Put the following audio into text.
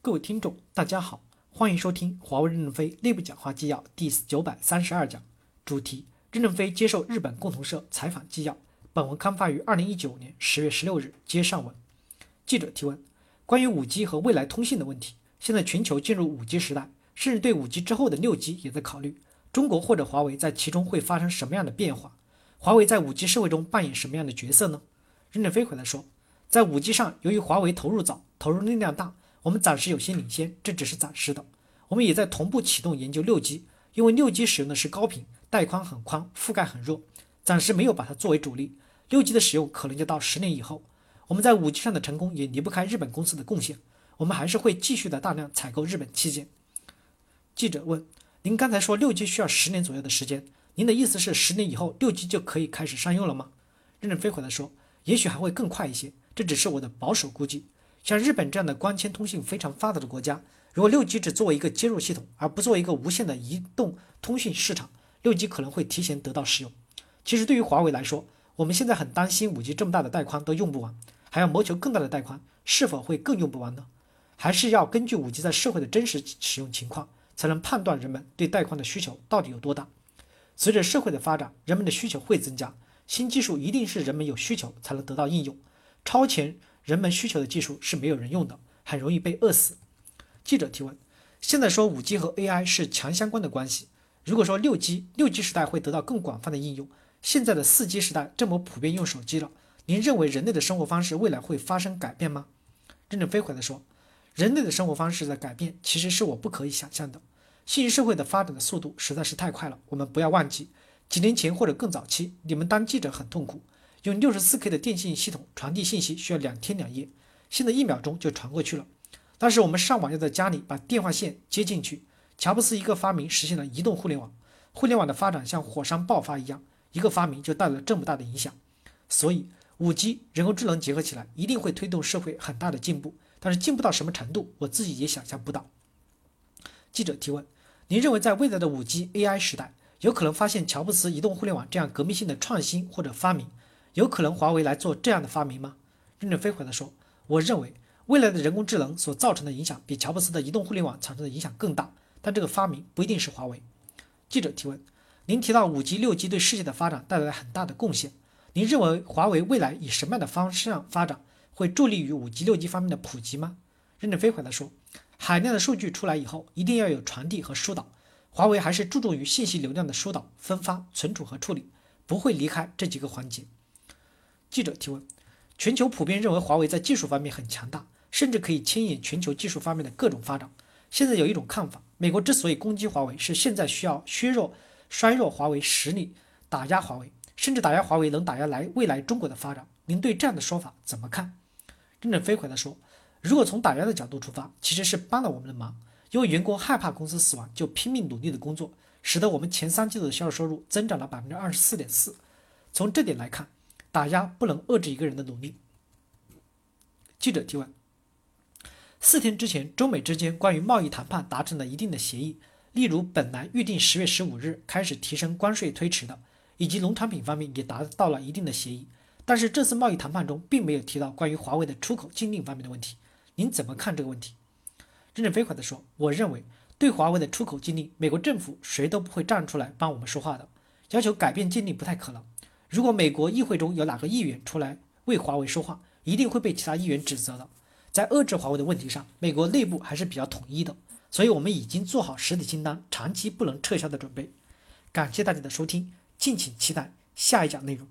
各位听众，大家好，欢迎收听华为任正非内部讲话纪要第九百三十二讲，主题：任正非接受日本共同社采访纪要。本文刊发于二零一九年十月十六日。接上文，记者提问：关于五 G 和未来通信的问题，现在全球进入五 G 时代，甚至对五 G 之后的六 G 也在考虑。中国或者华为在其中会发生什么样的变化？华为在五 G 社会中扮演什么样的角色呢？任正非回答说，在五 G 上，由于华为投入早，投入力量大。我们暂时有些领先，这只是暂时的。我们也在同步启动研究六 G，因为六 G 使用的是高频，带宽很宽，覆盖很弱，暂时没有把它作为主力。六 G 的使用可能就到十年以后。我们在五 G 上的成功也离不开日本公司的贡献，我们还是会继续的大量采购日本器件。记者问：您刚才说六 G 需要十年左右的时间，您的意思是十年以后六 G 就可以开始商用了吗？任正非回答说：也许还会更快一些，这只是我的保守估计。像日本这样的光纤通信非常发达的国家，如果六 G 只作为一个接入系统，而不作为一个无线的移动通讯市场，六 G 可能会提前得到使用。其实对于华为来说，我们现在很担心五 G 这么大的带宽都用不完，还要谋求更大的带宽，是否会更用不完呢？还是要根据五 G 在社会的真实使用情况，才能判断人们对带宽的需求到底有多大。随着社会的发展，人们的需求会增加，新技术一定是人们有需求才能得到应用，超前。人们需求的技术是没有人用的，很容易被饿死。记者提问：现在说五 G 和 AI 是强相关的关系，如果说六 G 六 G 时代会得到更广泛的应用，现在的四 G 时代这么普遍用手机了，您认为人类的生活方式未来会发生改变吗？任正非回答说：人类的生活方式的改变，其实是我不可以想象的。信息社会的发展的速度实在是太快了，我们不要忘记，几年前或者更早期，你们当记者很痛苦。用六十四 K 的电信系统传递信息需要两天两夜，现在一秒钟就传过去了。但是我们上网要在家里把电话线接进去。乔布斯一个发明实现了移动互联网，互联网的发展像火山爆发一样，一个发明就带来这么大的影响。所以五 G 人工智能结合起来，一定会推动社会很大的进步。但是进步到什么程度，我自己也想象不到。记者提问：您认为在未来的五 G AI 时代，有可能发现乔布斯移动互联网这样革命性的创新或者发明？有可能华为来做这样的发明吗？任正非回答说：“我认为未来的人工智能所造成的影响比乔布斯的移动互联网产生的影响更大，但这个发明不一定是华为。”记者提问：“您提到五 G、六 G 对世界的发展带来了很大的贡献，您认为华为未来以什么样的方向发展会助力于五 G、六 G 方面的普及吗？”任正非回答说：“海量的数据出来以后，一定要有传递和疏导，华为还是注重于信息流量的疏导、分发、存储和处理，不会离开这几个环节。”记者提问：全球普遍认为华为在技术方面很强大，甚至可以牵引全球技术方面的各种发展。现在有一种看法，美国之所以攻击华为，是现在需要削弱、衰弱华为实力，打压华为，甚至打压华为能打压来未来中国的发展。您对这样的说法怎么看？任正非回答说：如果从打压的角度出发，其实是帮了我们的忙，因为员工害怕公司死亡，就拼命努力的工作，使得我们前三季度的销售收入增长了百分之二十四点四。从这点来看。打压不能遏制一个人的努力。记者提问：四天之前，中美之间关于贸易谈判达成了一定的协议，例如本来预定十月十五日开始提升关税推迟的，以及农产品方面也达到了一定的协议。但是这次贸易谈判中并没有提到关于华为的出口禁令方面的问题。您怎么看这个问题？任正非回答说：“我认为对华为的出口禁令，美国政府谁都不会站出来帮我们说话的，要求改变禁令不太可能。”如果美国议会中有哪个议员出来为华为说话，一定会被其他议员指责的。在遏制华为的问题上，美国内部还是比较统一的，所以我们已经做好实体清单、长期不能撤销的准备。感谢大家的收听，敬请期待下一讲内容。